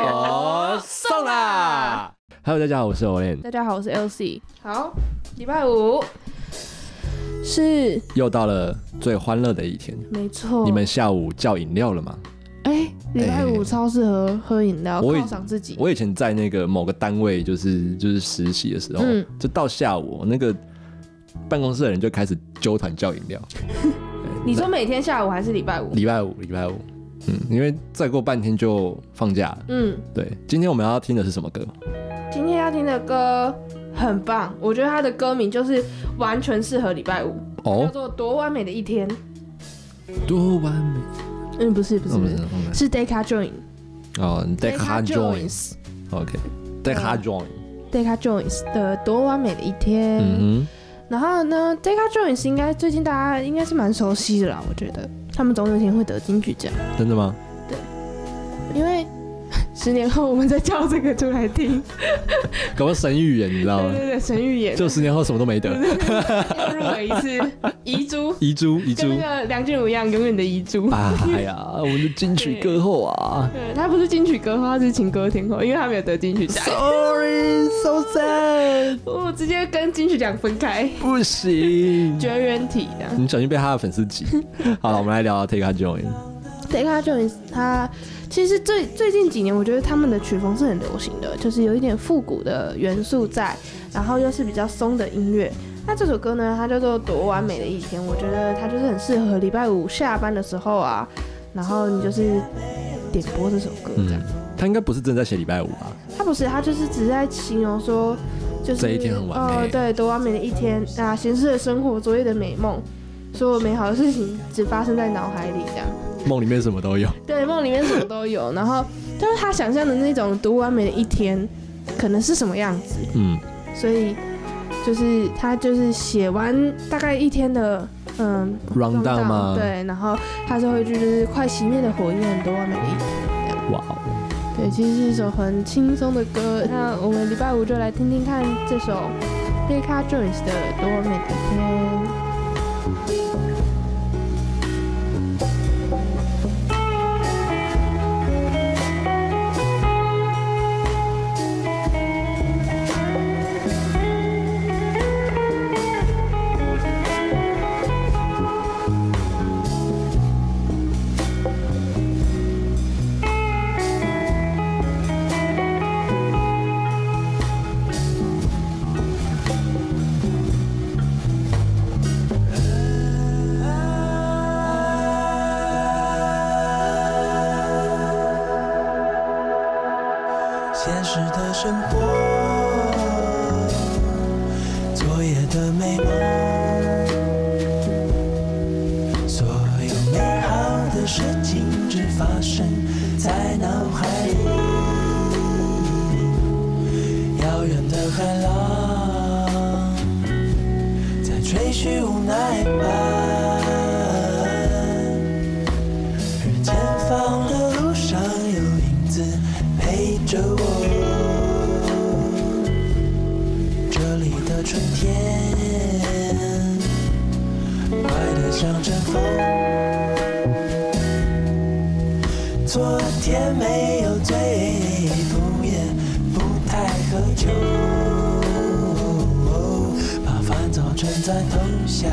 哦，送啦！Hello，大家好，我是 Olen，大家好，我是 LC。好，礼拜五是又到了最欢乐的一天。没错，你们下午叫饮料了吗？哎，礼拜五超适合喝饮料，我犒赏自己。我以前在那个某个单位，就是就是实习的时候，嗯就到下午，那个办公室的人就开始揪团叫饮料。你说每天下午还是礼拜五？礼拜五，礼拜五，嗯，因为再过半天就放假了。嗯，对，今天我们要听的是什么歌？今天要听的歌很棒，我觉得它的歌名就是完全适合礼拜五，叫哦，做《多完美的一天》。多完美。嗯，不是不是哦不是，是 Decca Join。哦，Decca Joins。OK，Decca Join。Decca Joins 的《多完美的一天》。嗯哼然后呢，Decca Jones 应该最近大家应该是蛮熟悉的啦，我觉得他们总有一天会得金曲奖，真的吗？十年后我们再叫这个出来听，搞个神预言，你知道吗？对对对，神预言，就十年后什么都没得，又入围一次遗珠，遗珠遗珠跟那个梁静茹一样，永远的遗珠。哎呀，我们的金曲歌后啊对，他不是金曲歌后，他是情歌天后，因为他没有得金曲奖，，Sorry，so sad，我直接跟金曲奖分开，不行，绝缘体的。你小心被他的粉丝挤。好了，我们来聊 Take a Join。Decca Jones 他其实最最近几年，我觉得他们的曲风是很流行的，就是有一点复古的元素在，然后又是比较松的音乐。那这首歌呢，它叫做《多完美的一天》，我觉得它就是很适合礼拜五下班的时候啊，然后你就是点播这首歌这样。嗯，他应该不是真在写礼拜五吧？他不是，他就是只是在形容说，就是这一天很完美呃，对，多完美的一天啊，闲适的生活，昨夜的美梦，所有美好的事情只发生在脑海里这样。梦里面什么都有。对，梦里面什么都有，然后就是他想象的那种读完美的一天，可能是什么样子，嗯，所以就是他就是写完大概一天的嗯 Round 对，然后他最后一句就是快熄灭的火焰，多完美的一天，哇哦，对，其实是一首很轻松的歌。那我们礼拜五就来听听看这首 Decca Jones 的《多完美的一天》。实的生活，昨夜的美梦，所有美好的事情只发生在脑海里。遥远的海浪在吹嘘像阵风。昨天没有醉，不也不太喝酒，把烦躁沉在头下，